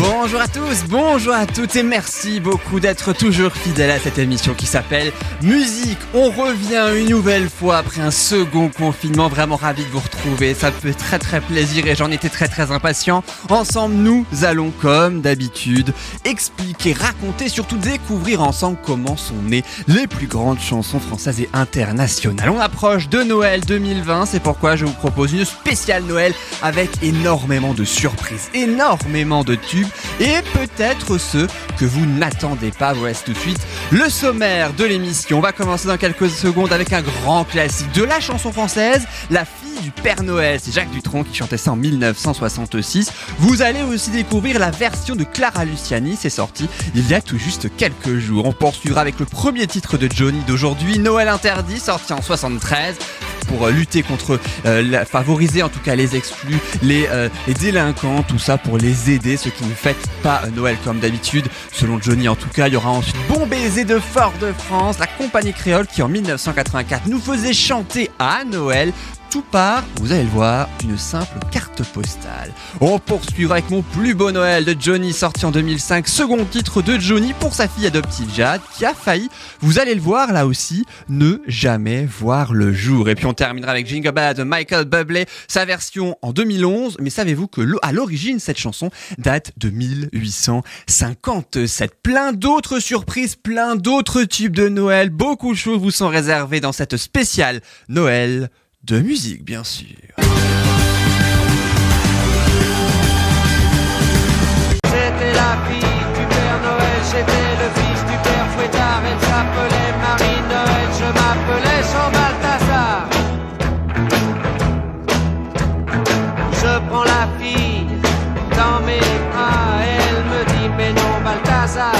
Bonjour à tous, bonjour à toutes et merci beaucoup d'être toujours fidèles à cette émission qui s'appelle Musique. On revient une nouvelle fois après un second confinement, vraiment ravi de vous retrouver, ça me fait très très plaisir et j'en étais très très impatient. Ensemble, nous allons comme d'habitude expliquer, raconter, surtout découvrir ensemble comment sont nées les plus grandes chansons françaises et internationales. On approche de Noël 2020, c'est pourquoi je vous propose une spéciale Noël avec énormément de surprises, énormément de tubes et peut-être ceux que vous n'attendez pas. Voici tout de suite le sommaire de l'émission. On va commencer dans quelques secondes avec un grand classique de la chanson française, La fille du Père Noël. C'est Jacques Dutronc qui chantait ça en 1966. Vous allez aussi découvrir la version de Clara Luciani. C'est sorti il y a tout juste quelques jours. On poursuivra avec le premier titre de Johnny d'aujourd'hui, Noël interdit, sorti en 73 pour euh, lutter contre, euh, favoriser en tout cas les exclus, les, euh, les délinquants, tout ça pour les aider, ceux qui ne fêtent pas Noël comme d'habitude. Selon Johnny en tout cas, il y aura ensuite Bon baiser de Fort-de-France, la compagnie créole qui en 1984 nous faisait chanter à Noël tout part, vous allez le voir, d'une simple carte postale. On poursuivra avec mon plus beau Noël de Johnny sorti en 2005, second titre de Johnny pour sa fille adoptive Jade qui a failli, vous allez le voir là aussi, ne jamais voir le jour. Et puis on terminera avec Jingle Bell de Michael Bublé, sa version en 2011, mais savez-vous que à l'origine cette chanson date de 1857. Plein d'autres surprises, plein d'autres tubes de Noël, beaucoup de choses vous sont réservées dans cette spéciale Noël de musique, bien sûr. C'était la fille du Père Noël, j'étais le fils du Père Fouettard. Elle s'appelait Marie Noël, je m'appelais Jean Balthazar. Je prends la fille dans mes bras, elle me dit mais non Balthazar.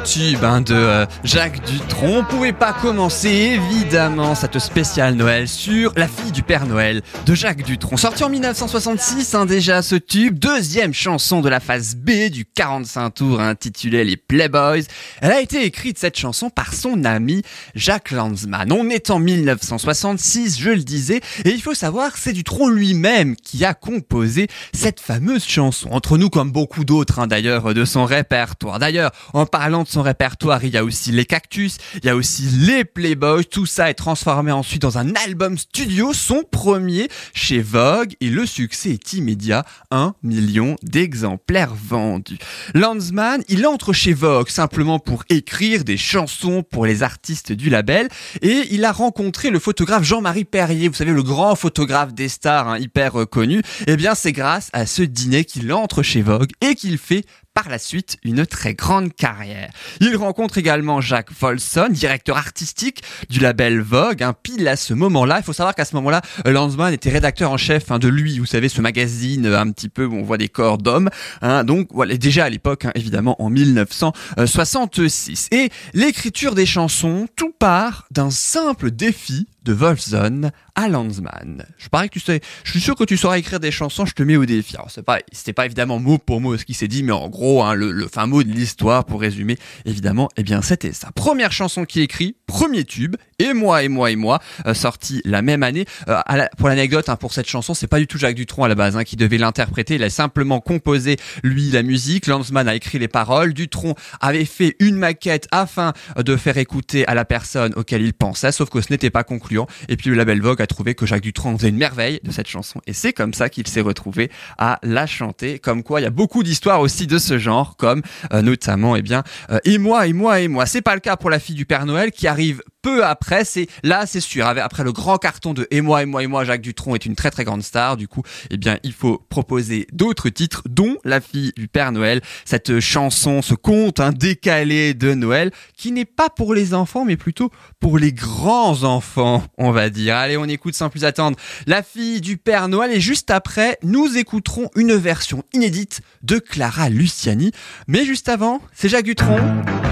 Tube hein, de euh, Jacques Dutronc. On pouvait pas commencer évidemment cette spéciale Noël sur La fille du Père Noël de Jacques Dutronc. Sorti en 1966 hein, déjà ce tube, deuxième chanson de la phase B du 45 tours intitulée Les Playboys. Elle a été écrite cette chanson par son ami Jacques Lanzmann. On est en 1966, je le disais, et il faut savoir c'est Dutronc lui-même qui a composé cette fameuse chanson. Entre nous comme beaucoup d'autres hein, d'ailleurs de son répertoire. D'ailleurs, en parlant de son répertoire, il y a aussi les cactus, il y a aussi les Playboys, tout ça est transformé ensuite dans un album studio, son premier chez Vogue, et le succès est immédiat, un million d'exemplaires vendus. Landsman, il entre chez Vogue simplement pour écrire des chansons pour les artistes du label, et il a rencontré le photographe Jean-Marie Perrier, vous savez, le grand photographe des stars, hein, hyper connu, et bien c'est grâce à ce dîner qu'il entre chez Vogue et qu'il fait par la suite une très grande carrière. Il rencontre également Jacques Volson, directeur artistique du label Vogue, hein, pile à ce moment-là. Il faut savoir qu'à ce moment-là, Lanzmann était rédacteur en chef hein, de lui, vous savez, ce magazine euh, un petit peu où on voit des corps d'hommes. Hein, donc voilà, déjà à l'époque, hein, évidemment, en 1966. Et l'écriture des chansons, tout part d'un simple défi de Wolfson à Lanzmann. Je parie que tu sais, je suis sûr que tu sauras écrire des chansons, je te mets au défi. Alors c'est pas, c'était pas évidemment mot pour mot ce qui s'est dit, mais en gros, hein, le, fin mot de l'histoire pour résumer, évidemment, eh bien c'était sa première chanson qui écrit, premier tube, et moi et moi et moi, euh, sorti la même année. Euh, pour l'anecdote, hein, pour cette chanson, c'est pas du tout Jacques Dutronc à la base hein, qui devait l'interpréter. Il a simplement composé lui la musique. Lanzmann a écrit les paroles. Dutronc avait fait une maquette afin de faire écouter à la personne auquel il pensait, sauf que ce n'était pas conclu et puis le label Vogue a trouvé que Jacques Dutronc faisait une merveille de cette chanson. Et c'est comme ça qu'il s'est retrouvé à la chanter. Comme quoi, il y a beaucoup d'histoires aussi de ce genre, comme euh, notamment, eh bien, euh, et moi, et moi, et moi. C'est pas le cas pour la fille du Père Noël qui arrive peu après. C'est là, c'est sûr. Après le grand carton de Et moi, et moi, et moi, Jacques Dutronc est une très très grande star. Du coup, eh bien, il faut proposer d'autres titres, dont La fille du Père Noël. Cette chanson, ce conte hein, décalé de Noël, qui n'est pas pour les enfants, mais plutôt pour les grands enfants, on va dire. Allez, on écoute sans plus attendre La fille du Père Noël. Et juste après, nous écouterons une version inédite de Clara Luciani. Mais juste avant, c'est Jacques Dutronc.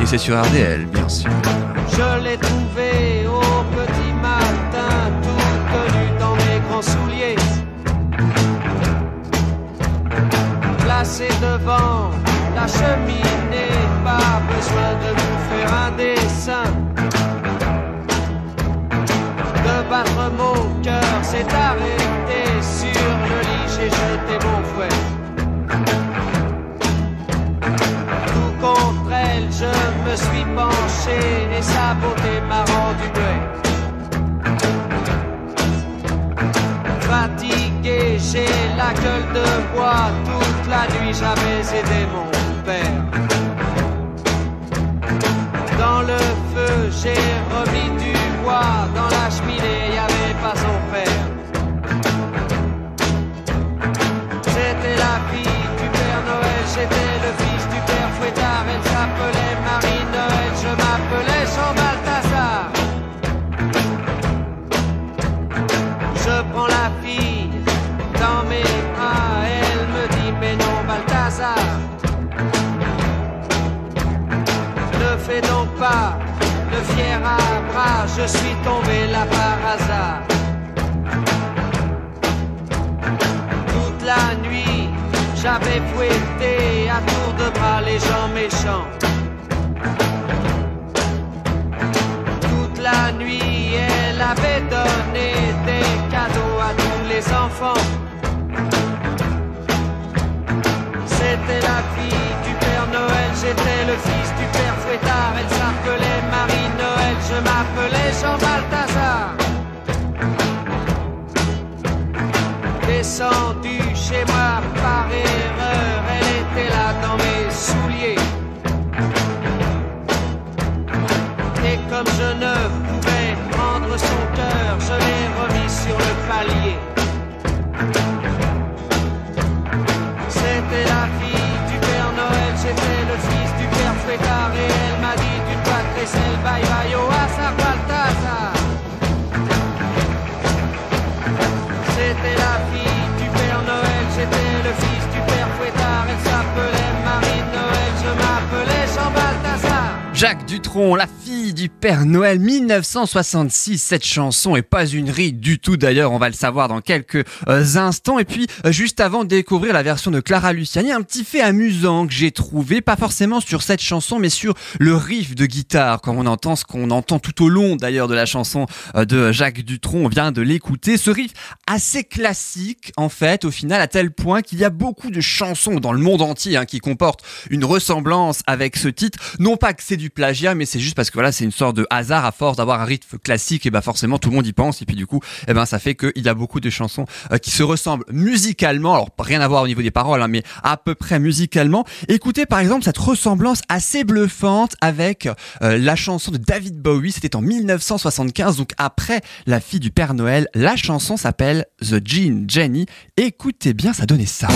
Et c'est sur RDL, bien sûr. Au petit matin, tout nu dans mes grands souliers. Placé devant la cheminée, pas besoin de nous faire un dessin. La gueule de bois. Toute la nuit, j'avais aidé mon père. Dans le feu, j'ai remis du bois. Dans la cheminée, y avait pas son père. J'étais la fille du Père Noël, j'étais le fils du Père Fouettard. Elle s'appelait fais donc pas le fier à bras, je suis tombé là par hasard. Toute la nuit, j'avais fouetté à tour de bras les gens méchants. Toute la nuit, elle avait donné des cadeaux à tous les enfants. C'était la fille du Père Noël, j'étais le fils du Père Fouettard. Elle s'appelait Marie-Noël, je m'appelais Jean Balthazar. Descendu chez moi par erreur, elle était là dans mes souliers. Et comme je ne pouvais prendre son cœur, je l'ai remis sur le palier. Au hasard Balthazar. C'était la fille du Père Noël, j'étais le fils du Père Fouettard, elle s'appelait Marie-Noël, je m'appelais Jean Balthazar. Jacques Dutronc, la fille du Père Noël 1966. Cette chanson est pas une ride du tout d'ailleurs, on va le savoir dans quelques euh, instants. Et puis euh, juste avant de découvrir la version de Clara Luciani, un petit fait amusant que j'ai trouvé, pas forcément sur cette chanson, mais sur le riff de guitare, comme on entend ce qu'on entend tout au long d'ailleurs de la chanson euh, de Jacques Dutronc. On vient de l'écouter. Ce riff assez classique en fait, au final, à tel point qu'il y a beaucoup de chansons dans le monde entier hein, qui comportent une ressemblance avec ce titre. Non pas que c'est du plagiat, mais c'est juste parce que voilà, c'est une sorte de hasard à force d'avoir un rythme classique, et bah forcément tout le monde y pense, et puis du coup, et ben ça fait qu'il y a beaucoup de chansons euh, qui se ressemblent musicalement, alors rien à voir au niveau des paroles, hein, mais à peu près musicalement. Écoutez par exemple cette ressemblance assez bluffante avec euh, la chanson de David Bowie, c'était en 1975, donc après La fille du Père Noël, la chanson s'appelle The Jean Jenny. Écoutez bien, ça donnait ça.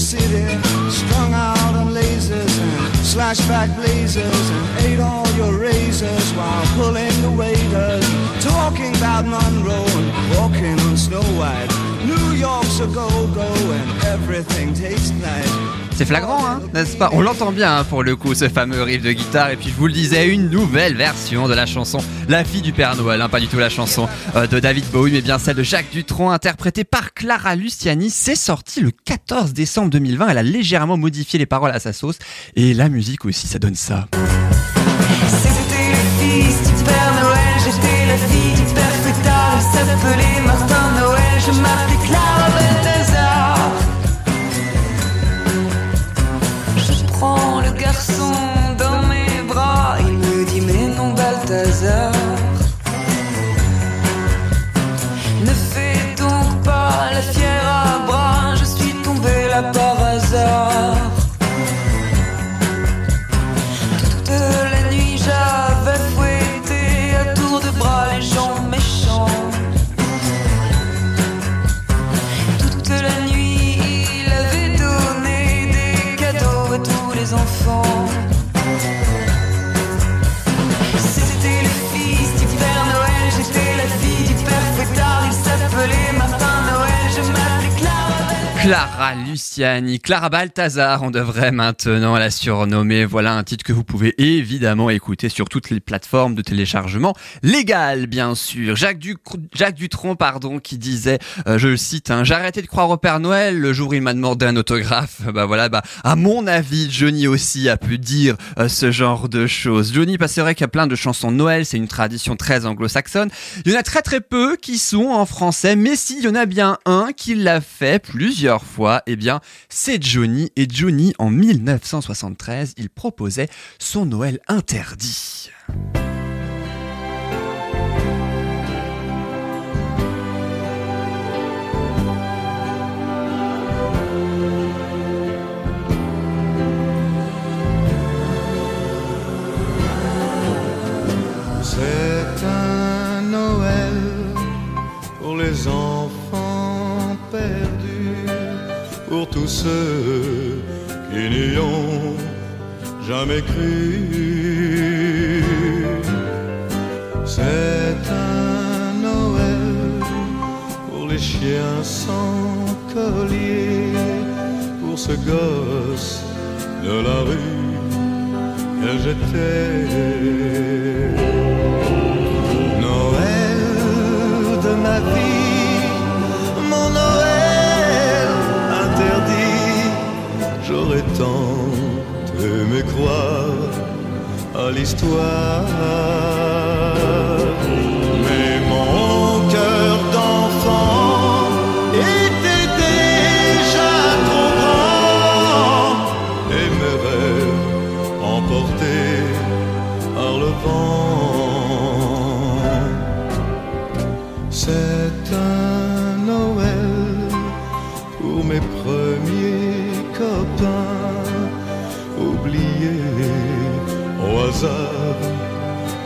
City, strung out on lasers and slashback blazers, and ate all your razors while pulling the waiters, talking about Monroe and walking on Snow White. New York's a go-go and everything tastes nice. C'est flagrant, hein, n'est-ce pas? On l'entend bien hein, pour le coup, ce fameux riff de guitare. Et puis je vous le disais, une nouvelle version de la chanson La fille du Père Noël. Hein, pas du tout la chanson euh, de David Bowie, mais bien celle de Jacques Dutronc, interprétée par Clara Luciani. C'est sorti le 14 décembre 2020. Elle a légèrement modifié les paroles à sa sauce. Et la musique aussi, ça donne ça. Clara Luciani, Clara Balthazar, on devrait maintenant la surnommer. Voilà un titre que vous pouvez évidemment écouter sur toutes les plateformes de téléchargement légales, bien sûr. Jacques, Jacques Dutronc, pardon, qui disait, euh, je cite, hein, arrêté de croire au Père Noël le jour où il m'a demandé un autographe. Bah voilà, bah à mon avis, Johnny aussi a pu dire euh, ce genre de choses. Johnny, bah, c'est vrai qu'il y a plein de chansons Noël, c'est une tradition très anglo-saxonne. Il y en a très très peu qui sont en français, mais s'il y en a bien un qui l'a fait plusieurs fois, eh bien, c'est Johnny. Et Johnny, en 1973, il proposait son Noël interdit. Ceux qui n'y ont jamais cru. C'est un Noël pour les chiens sans collier, pour ce gosse de la rue que j'étais. Noël de ma vie, mon Noël J'aurais tant aimé croire à l'histoire.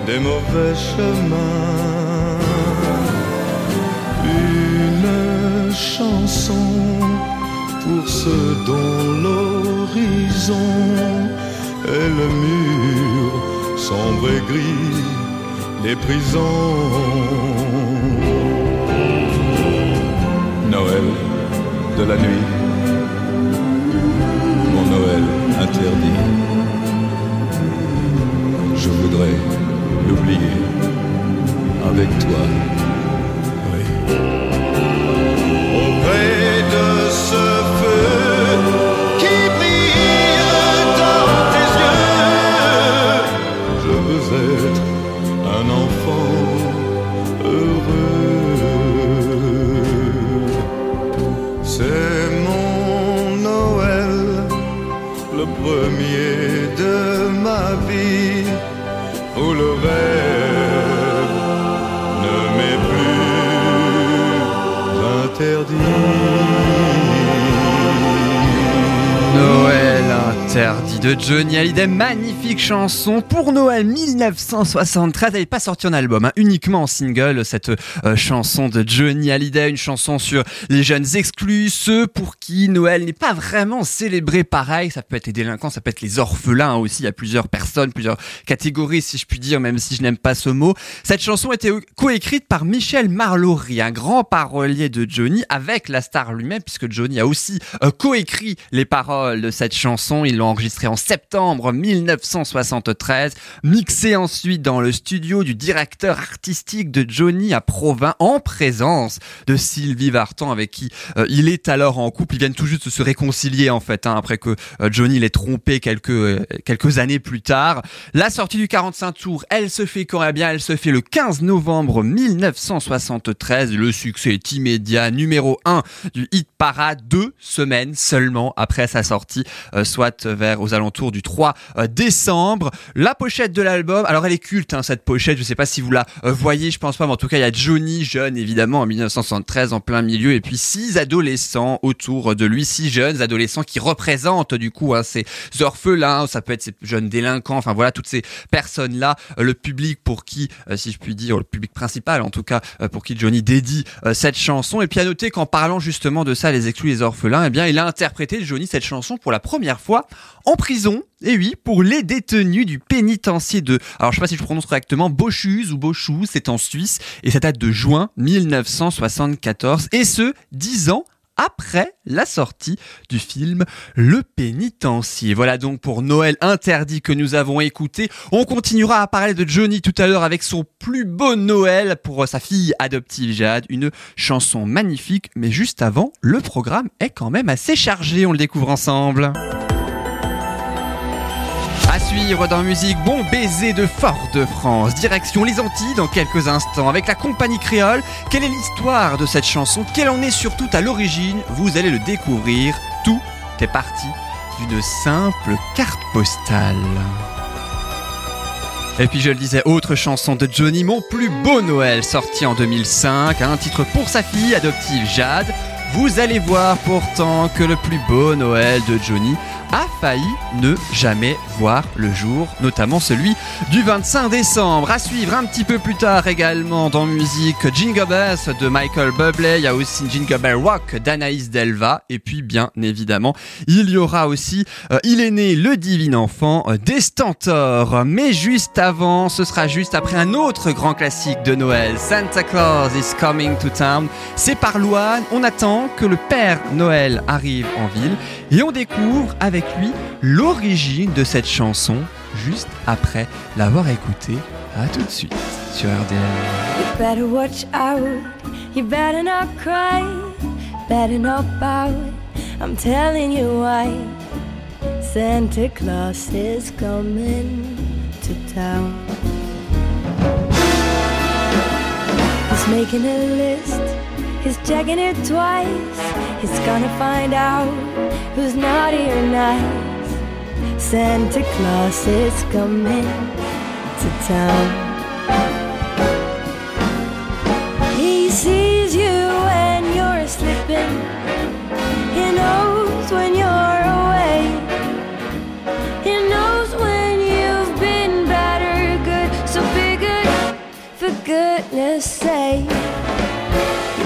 Des mauvais chemins. Une chanson pour ceux dont l'horizon est le mur sombre et gris des prisons. Noël de la nuit, mon Noël interdit. Je voudrais l'oublier avec toi. Oui. Auprès de ce de Johnny Hallyday, magnifique chanson pour Noël 1973. Elle n'est pas sortie en album, hein, uniquement en single, cette euh, chanson de Johnny Hallyday, une chanson sur les jeunes exclus, ceux pour qui Noël n'est pas vraiment célébré pareil. Ça peut être les délinquants, ça peut être les orphelins aussi. Il y a plusieurs personnes, plusieurs catégories, si je puis dire, même si je n'aime pas ce mot. Cette chanson était coécrite par Michel Marlory, un grand parolier de Johnny, avec la star lui-même, puisque Johnny a aussi euh, coécrit les paroles de cette chanson. Ils l'ont enregistrée en septembre 1973, mixée ensuite dans le studio du directeur artistique de Johnny à Provins, en présence de Sylvie Vartan, avec qui euh, il est alors en couple. Ils viennent tout juste de se réconcilier en fait, hein, après que euh, Johnny l'ait trompé quelques euh, quelques années plus tard. La sortie du 45 tours, elle se fait quand bien, elle se fait le 15 novembre 1973. Le succès est immédiat, numéro 1 du hit parade, deux semaines seulement après sa sortie, soit vers aux alentours du 3 euh, décembre. La pochette de l'album, alors elle est culte hein, cette pochette, je sais pas si vous la euh, voyez, je pense pas, mais en tout cas il y a Johnny jeune évidemment en 1973 en plein milieu et puis six adolescents autour de lui, six jeunes adolescents qui représentent du coup hein, ces orphelins, ça peut être ces jeunes délinquants, enfin voilà toutes ces personnes là, le public pour qui, euh, si je puis dire, le public principal en tout cas euh, pour qui Johnny dédie euh, cette chanson. Et puis à noter qu'en parlant justement de ça, les exclus, les orphelins, eh bien il a interprété Johnny cette chanson pour la première fois en prison. Et oui, pour les détenus du pénitencier de, alors je sais pas si je prononce correctement, Bochuse ou Bochou, c'est en Suisse, et ça date de juin 1974, et ce, dix ans après la sortie du film Le Pénitencier. Voilà donc pour Noël interdit que nous avons écouté. On continuera à parler de Johnny tout à l'heure avec son plus beau Noël pour sa fille adoptive Jade, une chanson magnifique, mais juste avant, le programme est quand même assez chargé, on le découvre ensemble. Suivre dans musique, bon baiser de Fort-de-France, direction les Antilles dans quelques instants avec la compagnie créole. Quelle est l'histoire de cette chanson? Quelle en est surtout à l'origine? Vous allez le découvrir. Tout est parti d'une simple carte postale. Et puis je le disais, autre chanson de Johnny, Mon plus beau Noël, sorti en 2005, un titre pour sa fille adoptive Jade. Vous allez voir pourtant que le plus beau Noël de Johnny a failli ne jamais voir le jour, notamment celui du 25 décembre. À suivre un petit peu plus tard également dans musique Jingle Bells de Michael Bublé, il y a aussi Jingle Bell Rock d'Anaïs Delva, et puis bien évidemment, il y aura aussi euh, Il est né le divin enfant euh, des Stentors. Mais juste avant, ce sera juste après un autre grand classique de Noël, Santa Claus is coming to town. C'est par Louane, on attend que le Père Noël arrive en ville et on découvre avec lui l'origine de cette chanson juste après l'avoir écoutée. À tout de suite sur RDL. You better watch out, you better not cry, better not pout. I'm telling you why. Santa Claus is coming to town. He's making a list, he's checking it twice. He's gonna find out who's naughty or nice. Santa Claus is coming to town. He sees you when you're sleeping. He knows when you're away. He knows when you've been bad or good. So be good, for goodness sake.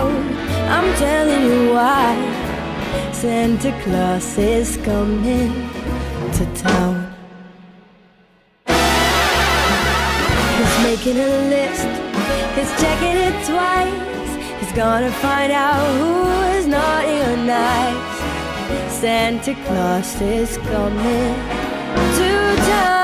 Pout. I'm telling you why. Santa Claus is coming to town. He's making a list, he's checking it twice. He's gonna find out who is naughty or nice. Santa Claus is coming to town.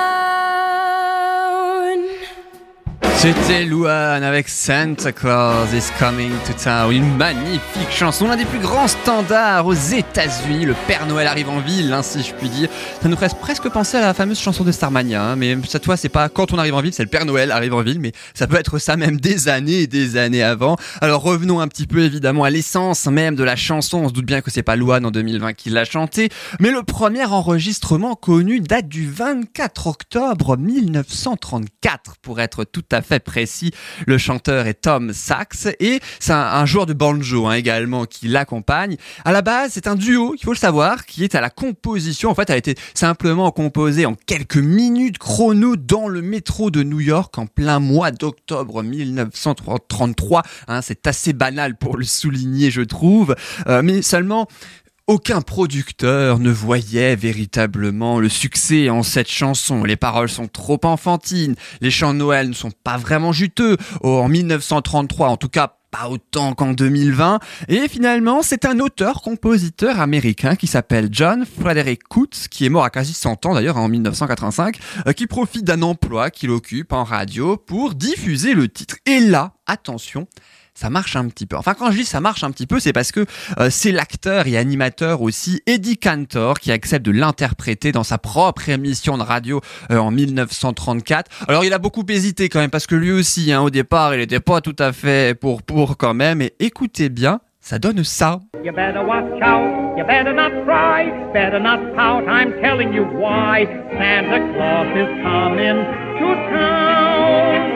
C'était Louane avec Santa Claus is Coming to Town, une magnifique chanson, l'un des plus grands standards aux États-Unis. Le Père Noël arrive en ville, hein, si je puis dire. Ça nous ferait presque penser à la fameuse chanson de Starmania, hein, mais cette fois, c'est pas quand on arrive en ville, c'est le Père Noël arrive en ville, mais ça peut être ça même des années et des années avant. Alors revenons un petit peu évidemment à l'essence même de la chanson. On se doute bien que c'est pas Louane en 2020 qui l'a chantée, mais le premier enregistrement connu date du 24 octobre 1934, pour être tout à fait précis. Le chanteur est Tom Sachs et c'est un, un joueur de banjo hein, également qui l'accompagne. À la base, c'est un duo, il faut le savoir, qui est à la composition. En fait, a été simplement composé en quelques minutes chrono dans le métro de New York en plein mois d'octobre 1933. Hein, c'est assez banal pour le souligner, je trouve. Euh, mais seulement aucun producteur ne voyait véritablement le succès en cette chanson. Les paroles sont trop enfantines, les chants de Noël ne sont pas vraiment juteux. Oh, en 1933, en tout cas pas autant qu'en 2020. Et finalement, c'est un auteur-compositeur américain qui s'appelle John Frederick Coates, qui est mort à quasi 100 ans d'ailleurs en 1985, euh, qui profite d'un emploi qu'il occupe en radio pour diffuser le titre. Et là, attention, ça marche un petit peu. Enfin, quand je dis ça marche un petit peu, c'est parce que euh, c'est l'acteur et animateur aussi Eddie Cantor qui accepte de l'interpréter dans sa propre émission de radio euh, en 1934. Alors, il a beaucoup hésité quand même parce que lui aussi, hein, au départ, il n'était pas tout à fait pour pour quand même. Et écoutez bien, ça donne ça. You better watch out, you better not cry, better not pout, I'm telling you why. Santa Claus is coming to town.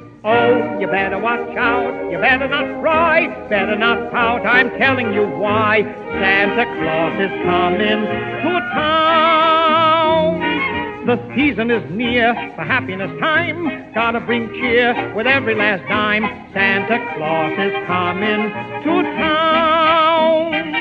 Oh, you better watch out, you better not cry, better not pout, I'm telling you why. Santa Claus is coming to town. The season is near, the happiness time. Gotta bring cheer with every last dime. Santa Claus is coming to town.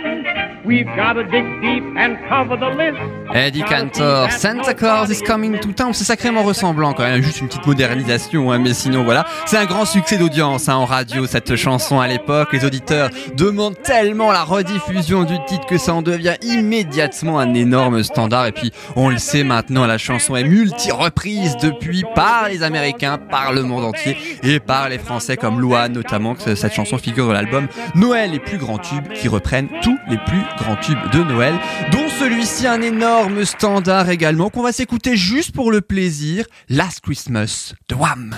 Eddie Cantor, Santa Claus is coming to town, c'est sacrément ressemblant quand même, juste une petite modernisation, hein, mais sinon voilà, c'est un grand succès d'audience hein, en radio cette chanson à l'époque, les auditeurs demandent tellement la rediffusion du titre que ça en devient immédiatement un énorme standard. Et puis on le sait maintenant, la chanson est multi-reprise depuis par les Américains, par le monde entier et par les Français comme Louane notamment, que cette chanson figure dans l'album Noël les plus grands tubes qui reprennent tous les plus grands tubes de Noël, dont celui-ci un énorme standard également qu'on va s'écouter juste pour le plaisir, Last Christmas de Wham.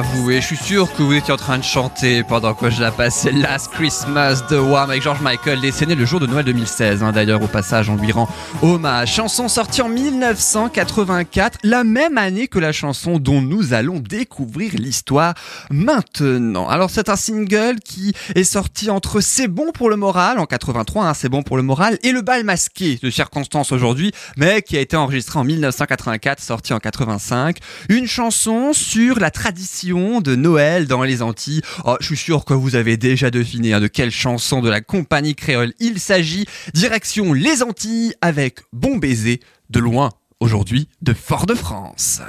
Special. Avouez, je suis sûr que vous étiez en train de chanter pendant que je la passais Last Christmas de Wham avec George Michael, décédé le jour de Noël 2016. hein. D'ailleurs, au passage, on lui rend hommage. Chanson sortie en 1984, la même année que la chanson dont nous allons découvrir l'histoire maintenant. Alors, c'est un single qui est sorti entre C'est bon pour le moral en 83, hein, C'est bon pour le moral, et Le bal masqué de circonstance aujourd'hui, mais qui a été enregistré en 1984, sorti en 85. Une chanson sur la tradition de Noël dans les Antilles. Oh, je suis sûr que vous avez déjà deviné hein, de quelle chanson de la compagnie créole il s'agit. Direction les Antilles avec Bon baiser de loin aujourd'hui de Fort-de-France.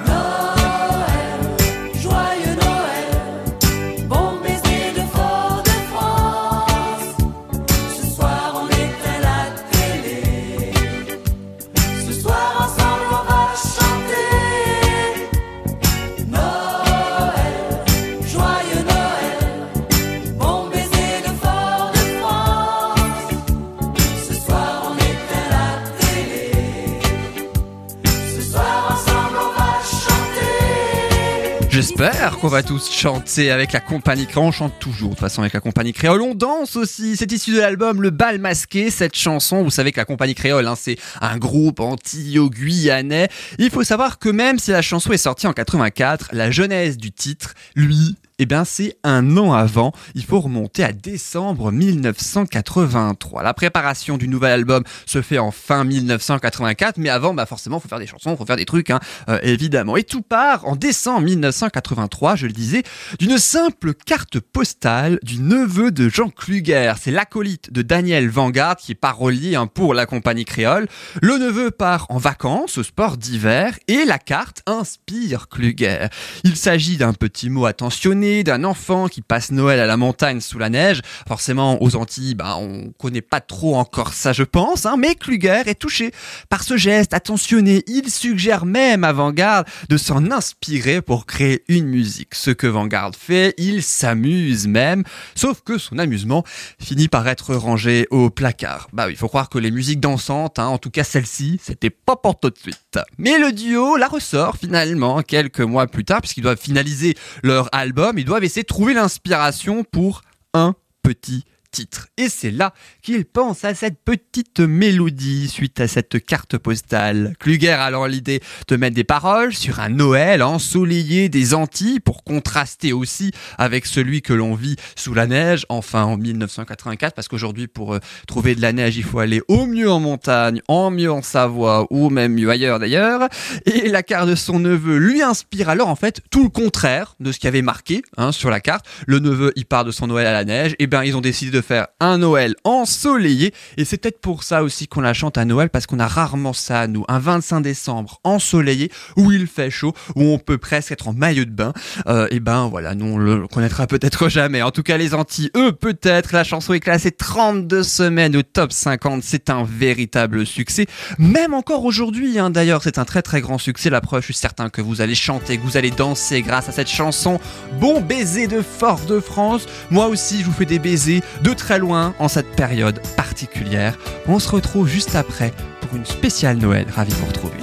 J'espère qu'on va tous chanter avec la compagnie créole. On chante toujours de toute façon avec la compagnie créole. On danse aussi. C'est issu de l'album Le Bal Masqué. Cette chanson, vous savez que la compagnie créole, hein, c'est un groupe anti-guyanais. Il faut savoir que même si la chanson est sortie en 84, la genèse du titre, lui, eh bien, c'est un an avant. Il faut remonter à décembre 1983. La préparation du nouvel album se fait en fin 1984, mais avant, bah forcément, faut faire des chansons, faut faire des trucs, hein, euh, évidemment. Et tout part en décembre 1983, je le disais, d'une simple carte postale du neveu de Jean Kluger. C'est l'acolyte de Daniel Vanguard qui est parolier hein, pour la compagnie créole. Le neveu part en vacances au sport d'hiver et la carte inspire Kluger. Il s'agit d'un petit mot attentionné d'un enfant qui passe Noël à la montagne sous la neige. Forcément, aux Antilles, bah, on connaît pas trop encore ça, je pense, hein, mais Kluger est touché par ce geste attentionné. Il suggère même à Vanguard de s'en inspirer pour créer une musique. Ce que Vanguard fait, il s'amuse même, sauf que son amusement finit par être rangé au placard. Bah il faut croire que les musiques dansantes, hein, en tout cas celle-ci, c'était pas pour tout de suite. Mais le duo la ressort finalement quelques mois plus tard, puisqu'ils doivent finaliser leur album, ils doivent essayer de trouver l'inspiration pour un petit titre. Et c'est là qu'ils pensent à cette petite mélodie suite à cette carte postale. Kluger a alors l'idée de mettre des paroles sur un Noël ensoleillé des Antilles pour contraster aussi avec celui que l'on vit sous la neige, enfin en 1984, parce qu'aujourd'hui pour euh, trouver de la neige, il faut aller au mieux en montagne, en mieux en Savoie ou même mieux ailleurs d'ailleurs. Et la carte de son neveu lui inspire alors en fait tout le contraire de ce qui avait marqué hein, sur la carte. Le neveu, il part de son Noël à la neige, et ben ils ont décidé de faire un Noël ensoleillé. Et c'est peut-être pour ça aussi qu'on la chante à Noël, parce qu'on a rarement ça à nous. Un 25 décembre ensoleillé, où il fait chaud, où on peut presque être en maillot de bain. Euh, et ben voilà, nous on le connaîtra peut-être jamais. En tout cas, les Antilles, eux, peut-être. La chanson est classée 32 semaines au top 50. C'est un véritable succès. Même encore aujourd'hui, hein, d'ailleurs, c'est un très très grand succès. La preuve, je suis certain que vous allez chanter, que vous allez danser grâce à cette chanson. Bon baiser de Fort-de-France. Moi aussi, je vous fais des baisers de très loin en cette période particulière. On se retrouve juste après pour une spéciale Noël. Ravi de vous retrouver.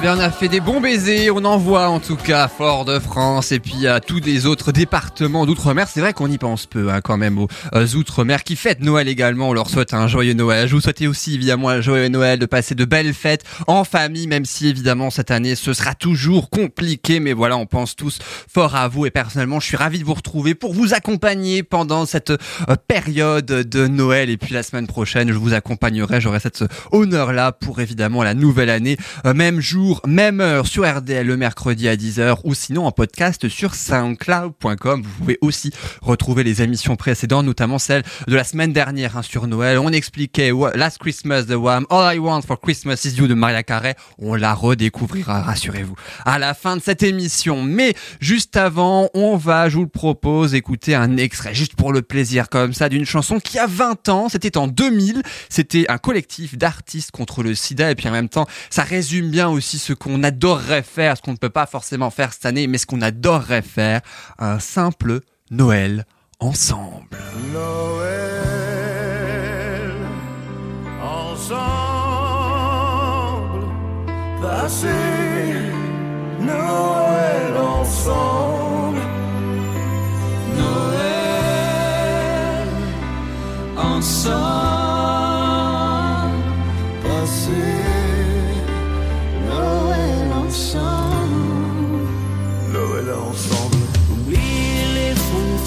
Eh bien, on a fait des bons baisers, on en voit en tout cas Fort-de-France et puis à tous les autres départements d'outre-mer. C'est vrai qu'on y pense peu hein, quand même aux euh, outre-mer qui fêtent Noël également. On leur souhaite un joyeux Noël. Je vous souhaite aussi évidemment un joyeux Noël, de passer de belles fêtes en famille, même si évidemment cette année ce sera toujours compliqué. Mais voilà, on pense tous fort à vous et personnellement, je suis ravi de vous retrouver pour vous accompagner pendant cette euh, période de Noël. Et puis la semaine prochaine, je vous accompagnerai. J'aurai cet honneur-là pour évidemment la nouvelle année. Euh, même jour, même heure sur RDL le mercredi à 10h ou sinon en podcast sur soundcloud.com. Vous pouvez aussi retrouver les émissions précédentes, notamment celle de la semaine dernière hein, sur Noël. On expliquait Last Christmas de Wham, All I Want for Christmas is You de Maria Carey. On la redécouvrira, rassurez-vous, à la fin de cette émission. Mais juste avant, on va, je vous le propose, écouter un extrait juste pour le plaisir comme ça d'une chanson qui a 20 ans. C'était en 2000. C'était un collectif d'artistes contre le sida et puis en même temps, ça résume bien aussi ce qu'on adorerait faire, ce qu'on ne peut pas forcément faire cette année, mais ce qu'on adorerait faire, un simple Noël ensemble. Noël ensemble, Noël ensemble, Noël ensemble,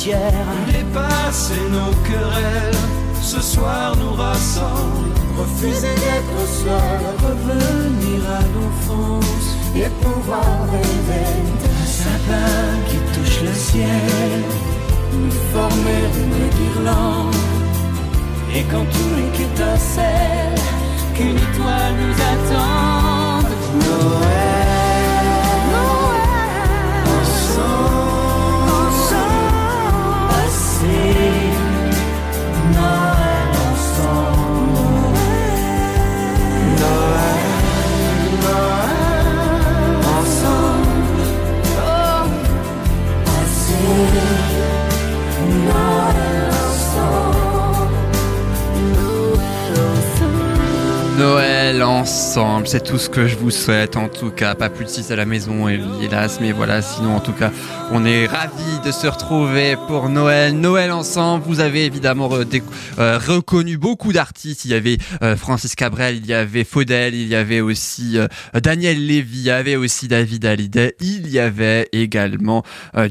frontières, Dépasser nos querelles, ce soir nous rassemble. refuser d'être seul, revenir à l'enfance et pouvoir rêver d'un sapin qui touche le ciel, nous former une guirlande. Et quand tout est qu'étincelle, qu'une étoile nous attende, Noël, ensemble, c'est tout ce que je vous souhaite en tout cas. Pas plus de 6 à la maison, hélas, mais voilà, sinon en tout cas, on est ravis de se retrouver pour Noël. Noël ensemble, vous avez évidemment euh, reconnu beaucoup d'artistes. Il y avait euh, Francis Cabrel, il y avait Faudel, il y avait aussi euh, Daniel Lévy, il y avait aussi David Hallyday, il y avait également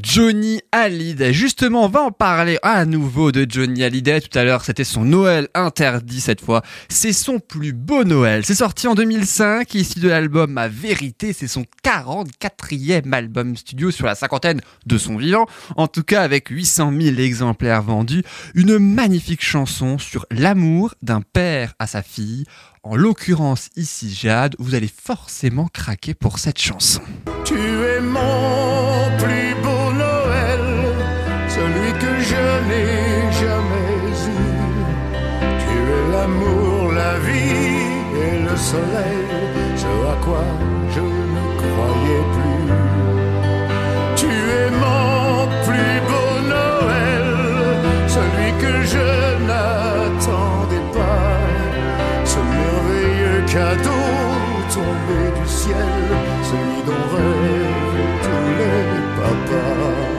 Johnny Hallyday. Justement, on va en parler à nouveau de Johnny Hallyday. Tout à l'heure, c'était son Noël interdit cette fois. C'est son plus beau Noël. C'est sorti en 2005, issu de l'album Ma Vérité. C'est son 44e album studio sur la cinquantaine de son vivant. En tout cas, avec 800 000 exemplaires vendus. Une magnifique chanson sur l'amour d'un père à sa fille. En l'occurrence, ici Jade, vous allez forcément craquer pour cette chanson. Tu es mon plus beau Noël, celui que je n'ai jamais eu. Soleil, ce à quoi je ne croyais plus. Tu es mon plus beau Noël, celui que je n'attendais pas. Ce merveilleux cadeau tombé du ciel,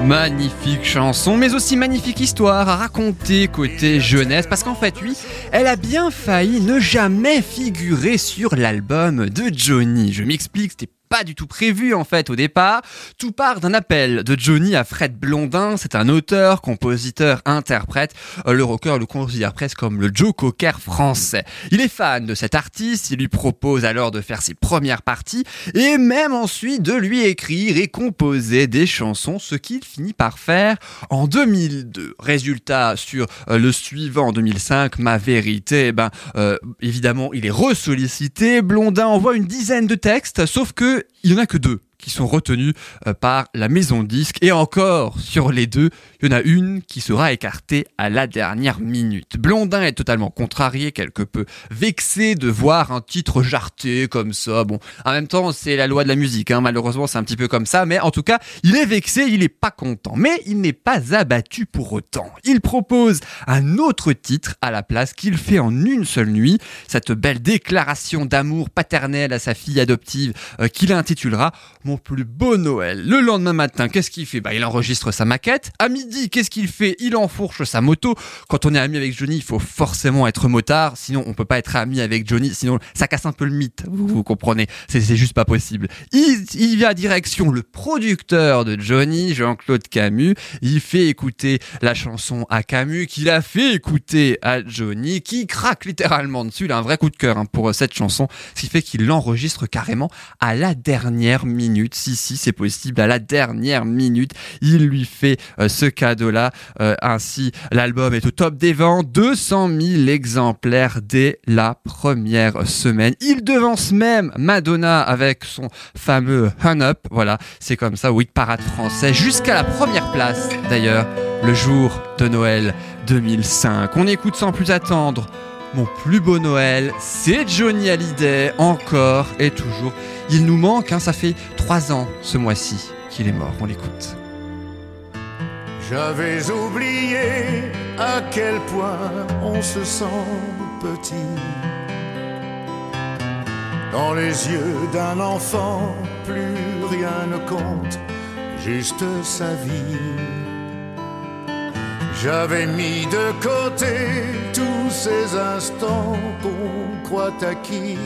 Magnifique chanson, mais aussi magnifique histoire à raconter côté jeunesse, parce qu'en fait, oui, elle a bien failli ne jamais figurer sur l'album de Johnny. Je m'explique, c'était pas du tout prévu en fait au départ. Tout part d'un appel de Johnny à Fred Blondin. C'est un auteur, compositeur, interprète. Euh, Le rocker le considère presque comme le Joe Cocker français. Il est fan de cet artiste. Il lui propose alors de faire ses premières parties et même ensuite de lui écrire et composer des chansons, ce qu'il finit par faire en 2002. Résultat sur euh, le suivant en 2005, Ma Vérité, eh ben euh, évidemment il est ressollicité. Blondin envoie une dizaine de textes, sauf que il y en a que deux qui sont retenus euh, par la maison disque. Et encore sur les deux il y en a une qui sera écartée à la dernière minute. Blondin est totalement contrarié quelque peu vexé de voir un titre jarté comme ça. Bon en même temps c'est la loi de la musique hein, malheureusement c'est un petit peu comme ça mais en tout cas il est vexé il est pas content. Mais il n'est pas abattu pour autant. Il propose un autre titre à la place qu'il fait en une seule nuit. Cette belle déclaration d'amour paternel à sa fille adoptive euh, qu'il intitulera plus beau Noël. Le lendemain matin, qu'est-ce qu'il fait? Bah, il enregistre sa maquette. À midi, qu'est-ce qu'il fait? Il enfourche sa moto. Quand on est ami avec Johnny, il faut forcément être motard, sinon on peut pas être ami avec Johnny, sinon ça casse un peu le mythe. Vous, comprenez C'est juste pas possible. Il, il vient direction le producteur de Johnny, Jean-Claude Camus. Il fait écouter la chanson à Camus, qu'il a fait écouter à Johnny, qui craque littéralement dessus. Il a un vrai coup de cœur hein, pour euh, cette chanson, ce qui fait qu'il l'enregistre carrément à la dernière minute. Si, si, c'est possible, à la dernière minute, il lui fait euh, ce cadeau-là. Euh, ainsi, l'album est au top des ventes, 200 000 exemplaires dès la première semaine. Il devance même Madonna avec son fameux Hun Up. Voilà, c'est comme ça, oui, parade français, jusqu'à la première place d'ailleurs, le jour de Noël 2005. On écoute sans plus attendre. Mon plus beau Noël, c'est Johnny Hallyday, encore et toujours. Il nous manque, hein, ça fait trois ans ce mois-ci qu'il est mort. On l'écoute. J'avais oublié à quel point on se sent petit. Dans les yeux d'un enfant, plus rien ne compte, juste sa vie. J'avais mis de côté tous ces instants qu'on croit acquis,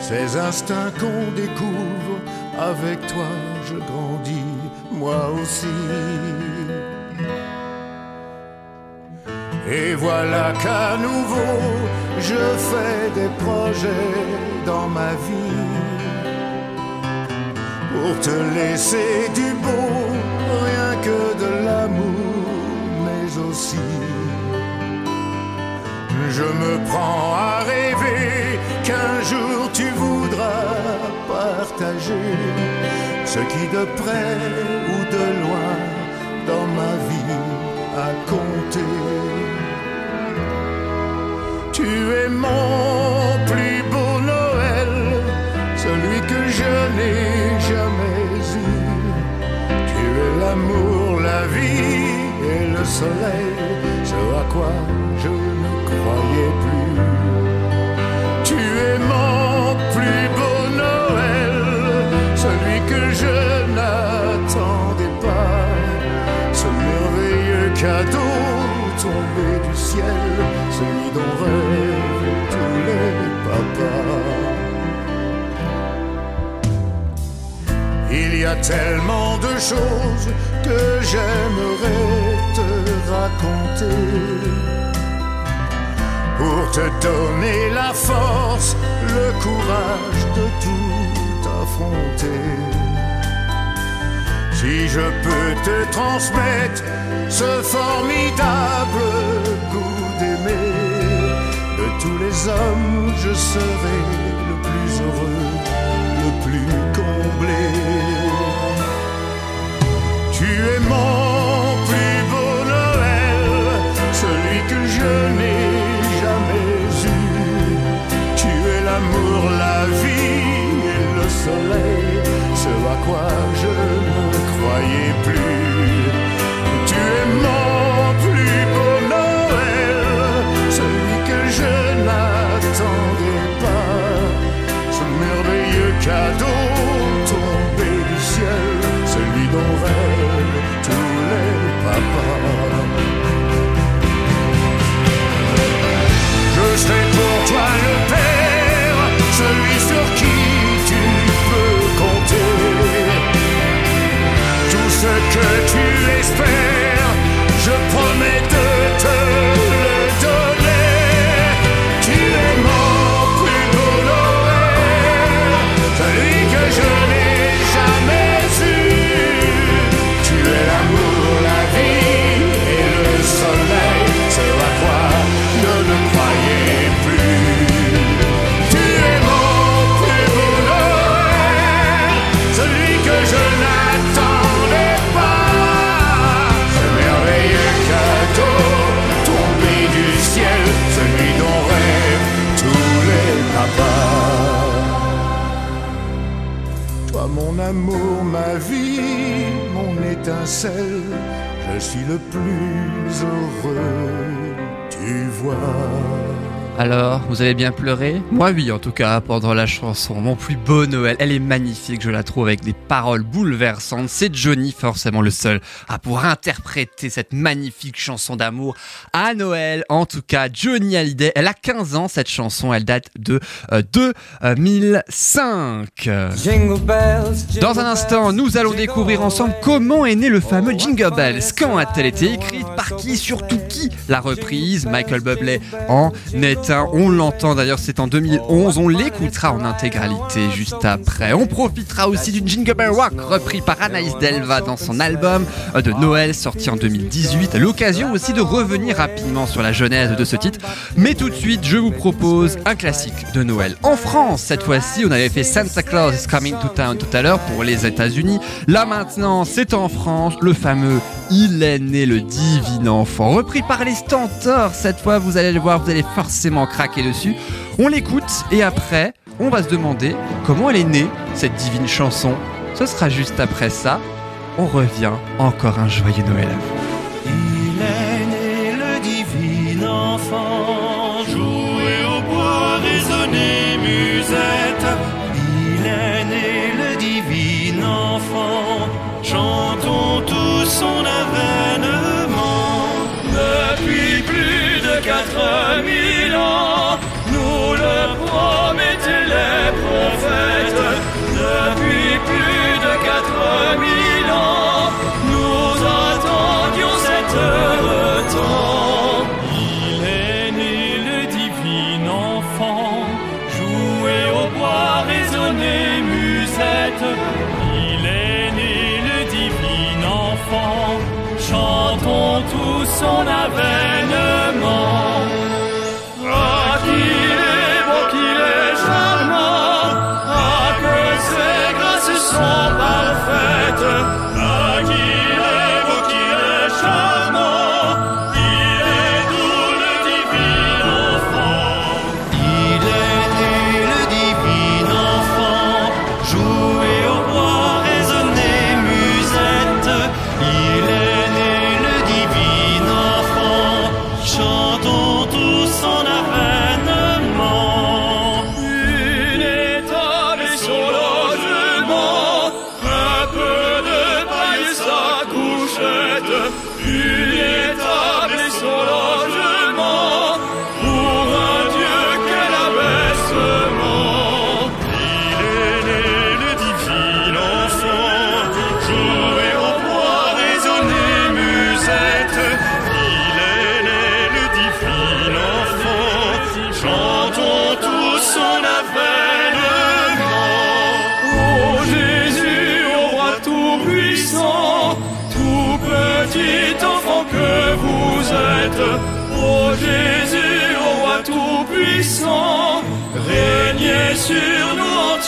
ces instincts qu'on découvre. Avec toi, je grandis, moi aussi. Et voilà qu'à nouveau, je fais des projets dans ma vie pour te laisser du beau, Je me prends à rêver qu'un jour tu voudras partager ce qui de près ou de loin dans ma vie a compté. Tu es mon plus beau Noël, celui que je n'ai jamais eu. Tu es l'amour, la vie et le soleil, quoi je ne croyais plus. Tu es mon plus beau Noël, celui que je n'attendais pas. Ce merveilleux cadeau tombé du ciel, celui dont rêvent tous les papas. Il y a tellement de choses que j'aimerais te raconter pour te donner la force, le courage de tout affronter. Si je peux te transmettre ce formidable goût d'aimer, de tous les hommes, je serai le plus heureux, je ne croyais plus. Que tu espères, mon amour, ma vie, mon étincelle, je suis le plus heureux, tu vois. Alors, vous avez bien pleuré Moi oui, en tout cas, pendant la chanson. Mon plus beau Noël, elle est magnifique, je la trouve avec des paroles bouleversantes. C'est Johnny, forcément le seul à pouvoir interpréter cette magnifique chanson d'amour à Noël. En tout cas, Johnny Hallyday, elle a 15 ans cette chanson, elle date de euh, 2005. Jingle bells, Dans un instant, nous allons découvrir ensemble comment est né le fameux Jingle Bells. Quand a-t-elle été écrite? Par qui? Surtout qui? L'a reprise Michael Bublé en est On l'entend d'ailleurs, c'est en 2011. On l'écoutera en intégralité juste après. On profitera aussi d'une Jingle Bell Rock repris par Anaïs Delva dans son album de Noël sorti en 2018. L'occasion aussi de revenir rapidement sur la genèse de ce titre. Mais tout de suite, je vous propose un classique de Noël. En France, cette fois-ci, on avait fait Santa Claus is Coming to Town tout à l'heure pour les États-Unis. Là maintenant, c'est en France, le fameux Il est né le divin enfant, repris par les Stentors. Cette fois, vous allez le voir, vous allez forcément craquer dessus. On l'écoute et après, on va se demander comment elle est née, cette divine chanson. Ce sera juste après ça. On revient encore un joyeux Noël. Il est né le divin enfant, jouer au bois, résonner musette. Il est né le divin enfant, chantons tous son avènement. Quatre mille ans, nous le promettaient les prophètes. Depuis plus de quatre mille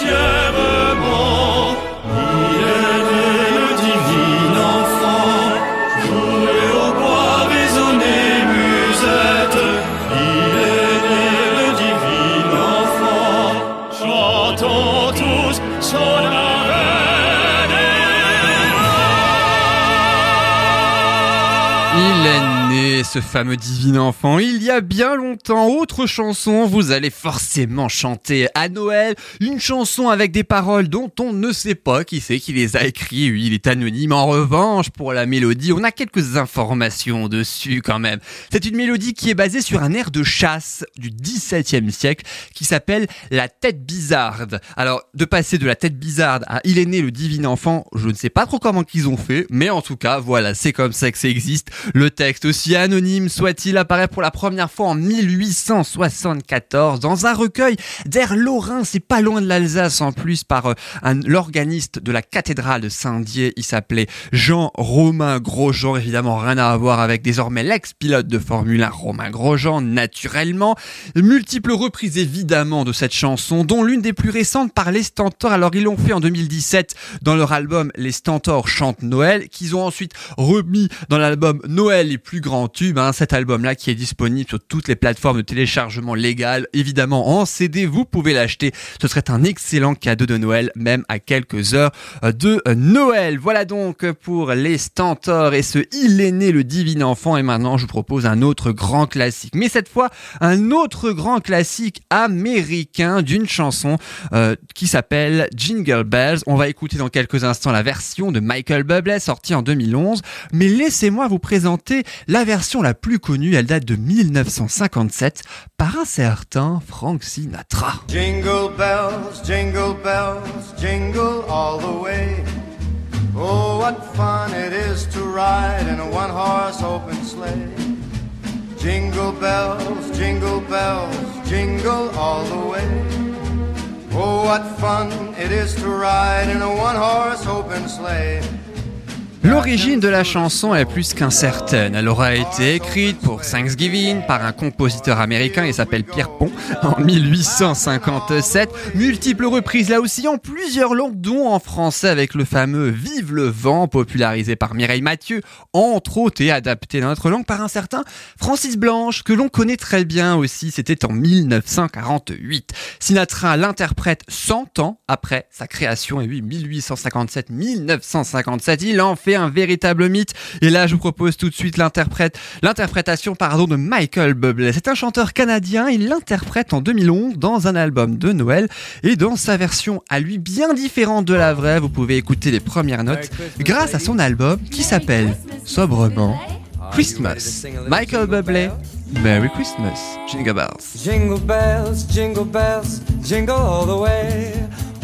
nous fameux divin enfant, il y a bien longtemps. Autre chanson, vous allez forcément chanter à Noël. Une chanson avec des paroles dont on ne sait pas qui c'est qui les a écrits. Oui, il est anonyme. En revanche, pour la mélodie, on a quelques informations dessus quand même. C'est une mélodie qui est basée sur un air de chasse du XVIIe siècle qui s'appelle La tête bizarde. Alors, de passer de la tête bizarde à Il est né le divin enfant, je ne sais pas trop comment qu'ils ont fait, mais en tout cas, voilà, c'est comme ça que ça existe. Le texte, aussi anonyme soit-il, apparaît pour la première fois en 1874 dans un recueil d'air lorrain, c'est pas loin de l'Alsace en plus, par euh, l'organiste de la cathédrale de Saint-Dié. Il s'appelait Jean-Romain Grosjean, évidemment rien à voir avec désormais l'ex-pilote de Formule 1 Romain Grosjean, naturellement. Multiples reprises évidemment de cette chanson, dont l'une des plus récentes par les Stentors. Alors ils l'ont fait en 2017 dans leur album Les Stentors chantent Noël, qu'ils ont ensuite remis dans l'album Noël les plus grands tubes. Hein, cet album-là qui est disponible sur toutes les plateformes de téléchargement légal. Évidemment, en CD, vous pouvez l'acheter. Ce serait un excellent cadeau de Noël, même à quelques heures euh, de euh, Noël. Voilà donc pour les Stentors et ce Il est né le divin enfant. Et maintenant, je vous propose un autre grand classique. Mais cette fois, un autre grand classique américain d'une chanson euh, qui s'appelle Jingle Bells. On va écouter dans quelques instants la version de Michael Bublé sortie en 2011. Mais laissez-moi vous présenter la version la plus connue. Elle date de 1957 par un certain Frank Sinatra. Jingle bells, jingle bells, jingle all the way. Oh, what fun it is to ride in a one horse open sleigh. Jingle bells, jingle bells, jingle all the way. Oh, what fun it is to ride in a one horse open sleigh. L'origine de la chanson est plus qu'incertaine. Elle aura été écrite pour Thanksgiving par un compositeur américain, il s'appelle Pierre Pont, en 1857. Multiples reprises là aussi en plusieurs langues, dont en français avec le fameux Vive le vent, popularisé par Mireille Mathieu, entre autres et adapté dans notre langue par un certain Francis Blanche, que l'on connaît très bien aussi, c'était en 1948. Sinatra l'interprète 100 ans après sa création, et oui, 1857-1957, il en fait un véritable mythe. Et là, je vous propose tout de suite l'interprète, l'interprétation, pardon, de Michael Bublé. C'est un chanteur canadien. Il l'interprète en 2011 dans un album de Noël et dans sa version à lui bien différente de la vraie. Vous pouvez écouter les premières notes grâce à son album qui s'appelle sobrement Christmas. Michael Bublé, Merry Christmas, Jingle Bells. Jingle bells, jingle bells, jingle all the way.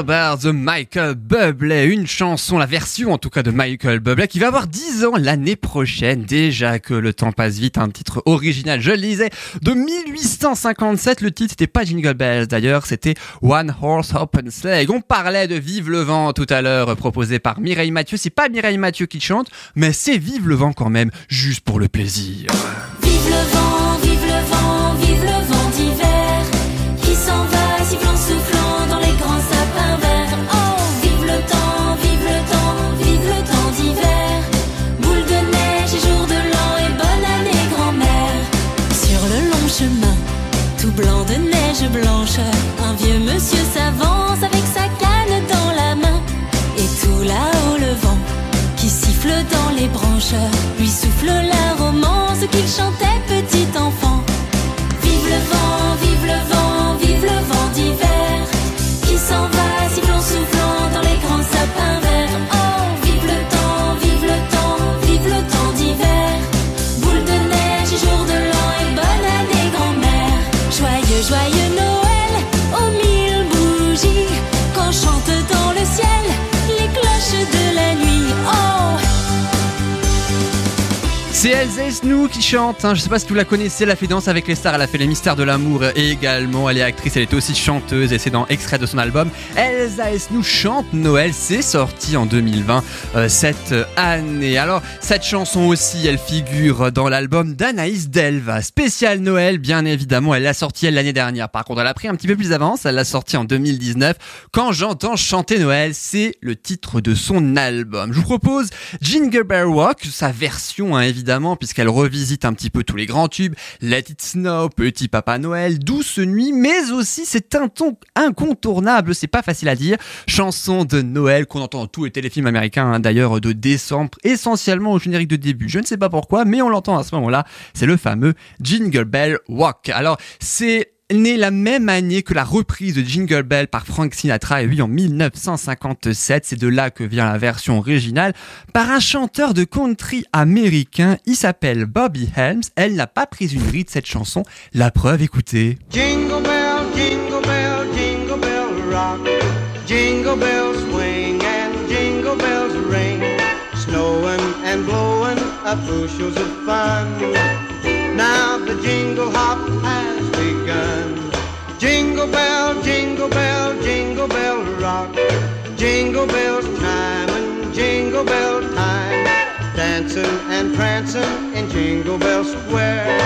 De Michael Bublé, une chanson, la version en tout cas de Michael Bublé qui va avoir 10 ans l'année prochaine. Déjà que le temps passe vite, un titre original, je le lisais, de 1857. Le titre c'était pas Jingle Bells d'ailleurs, c'était One Horse Open Sleigh. On parlait de Vive le vent tout à l'heure, proposé par Mireille Mathieu. C'est pas Mireille Mathieu qui chante, mais c'est Vive le vent quand même, juste pour le plaisir. Vive le vent, monsieur s'avance Elsa Esnou qui chante, hein. je sais pas si vous la connaissez, elle a fait Danse avec les stars, elle a fait Les Mystères de l'amour et également elle est actrice, elle est aussi chanteuse et c'est dans extrait de son album Elsa Esnou chante Noël, c'est sorti en 2020 euh, cette année. Alors cette chanson aussi, elle figure dans l'album d'Anaïs Delva, spécial Noël bien évidemment, elle l'a sortie elle l'année dernière. Par contre elle a pris un petit peu plus d'avance, elle l'a sortie en 2019. Quand j'entends chanter Noël, c'est le titre de son album. Je vous propose Jingle Bell Rock, sa version hein, évidemment, puisqu'elle revisite un petit peu tous les grands tubes. Let It Snow, Petit Papa Noël, Douce Nuit, mais aussi c'est un ton incontournable, c'est pas facile à dire. Chanson de Noël qu'on entend dans tous les téléfilms américains, hein, d'ailleurs de décembre, essentiellement au générique de début. Je ne sais pas pourquoi, mais on l'entend à ce moment-là. C'est le fameux Jingle Bell Rock. Alors c'est né la même année que la reprise de Jingle Bell par Frank Sinatra, et oui, en 1957. C'est de là que vient la version originale par un chanteur de country américain. Il s'appelle Bobby Helms. Elle n'a pas pris une ride cette chanson. La preuve, écoutez. Jingle bell, jingle bell, jingle bell rock. Jingle bells swing and jingle bells ring. Snowing and blowing of fun. Now the jingle hop. Jingle bell, jingle bell, jingle bell rock. Jingle bells time and jingle bell time. Dancing and prancing in Jingle Bell Square.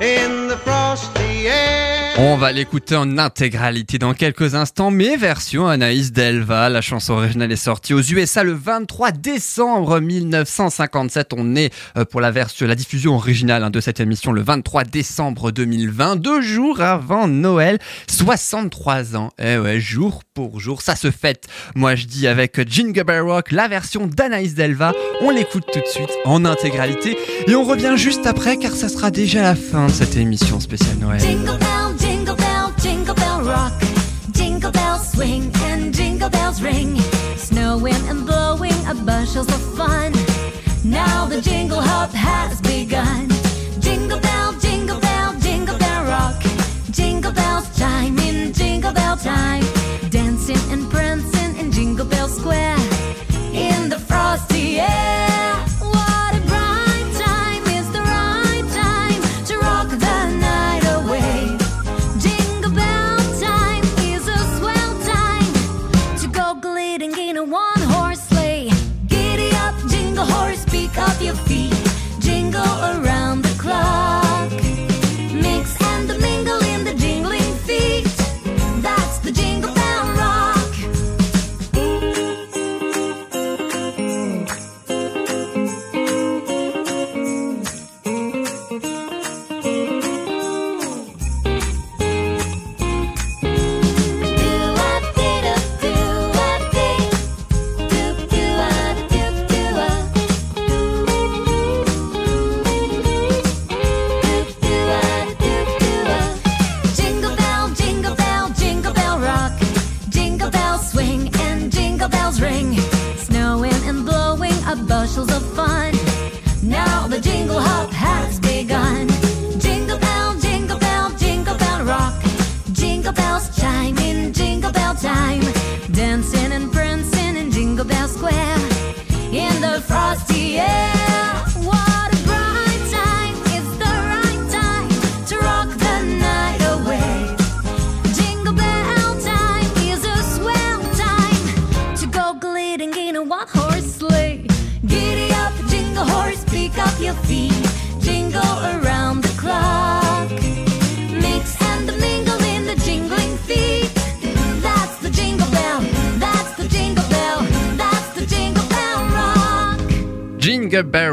In the frosty air. On va l'écouter en intégralité dans quelques instants, mais version Anaïs Delva. La chanson originale est sortie aux USA le 23 décembre 1957. On est euh, pour la version, la diffusion originale hein, de cette émission le 23 décembre 2020, deux jours avant Noël, 63 ans. Eh ouais, jour pour jour, ça se fête. Moi je dis avec Jingle Bell Rock, la version d'Anaïs Delva. On l'écoute tout de suite en intégralité et on revient juste après car ça sera déjà la fin de cette émission spéciale Noël. Rock. Jingle bells swing and jingle bells ring. Snowing and blowing a bushels of fun. Now the jingle hop has begun. Jingle bell, jingle bell, jingle bell rock. Jingle bells chime in jingle bell time.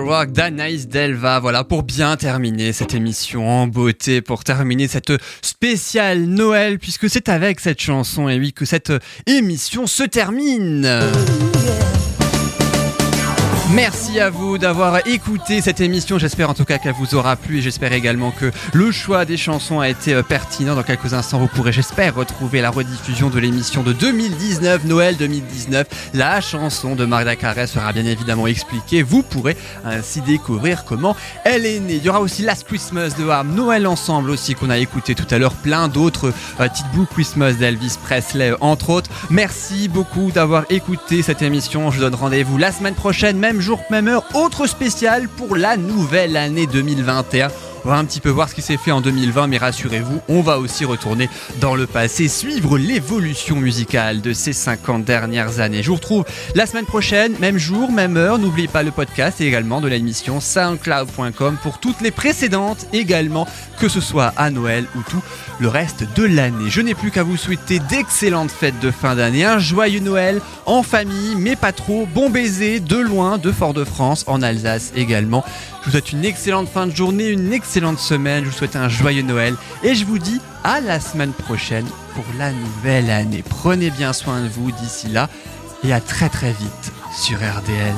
D'Anaïs Delva. Voilà pour bien terminer cette émission en beauté, pour terminer cette spéciale Noël, puisque c'est avec cette chanson, et oui, que cette émission se termine. Merci à vous d'avoir écouté cette émission. J'espère en tout cas qu'elle vous aura plu et j'espère également que le choix des chansons a été euh, pertinent. Dans quelques instants, vous pourrez, j'espère, retrouver la rediffusion de l'émission de 2019, Noël 2019. La chanson de Magda Carré sera bien évidemment expliquée. Vous pourrez ainsi découvrir comment elle est née. Il y aura aussi Last Christmas de Ham, Noël ensemble aussi qu'on a écouté tout à l'heure. Plein d'autres euh, Blue Christmas d'Elvis Presley, entre autres. Merci beaucoup d'avoir écouté cette émission. Je vous donne rendez-vous la semaine prochaine, même jour, même heure, autre spécial pour la nouvelle année 2021. On va un petit peu voir ce qui s'est fait en 2020, mais rassurez-vous, on va aussi retourner dans le passé, suivre l'évolution musicale de ces 50 dernières années. Je vous retrouve la semaine prochaine, même jour, même heure. N'oubliez pas le podcast et également de l'émission soundcloud.com pour toutes les précédentes également, que ce soit à Noël ou tout le reste de l'année. Je n'ai plus qu'à vous souhaiter d'excellentes fêtes de fin d'année, un joyeux Noël en famille, mais pas trop. Bon baiser de loin, de Fort-de-France, en Alsace également. Je vous souhaite une excellente fin de journée, une excellente semaine. Je vous souhaite un joyeux Noël et je vous dis à la semaine prochaine pour la nouvelle année. Prenez bien soin de vous d'ici là et à très très vite sur RDL.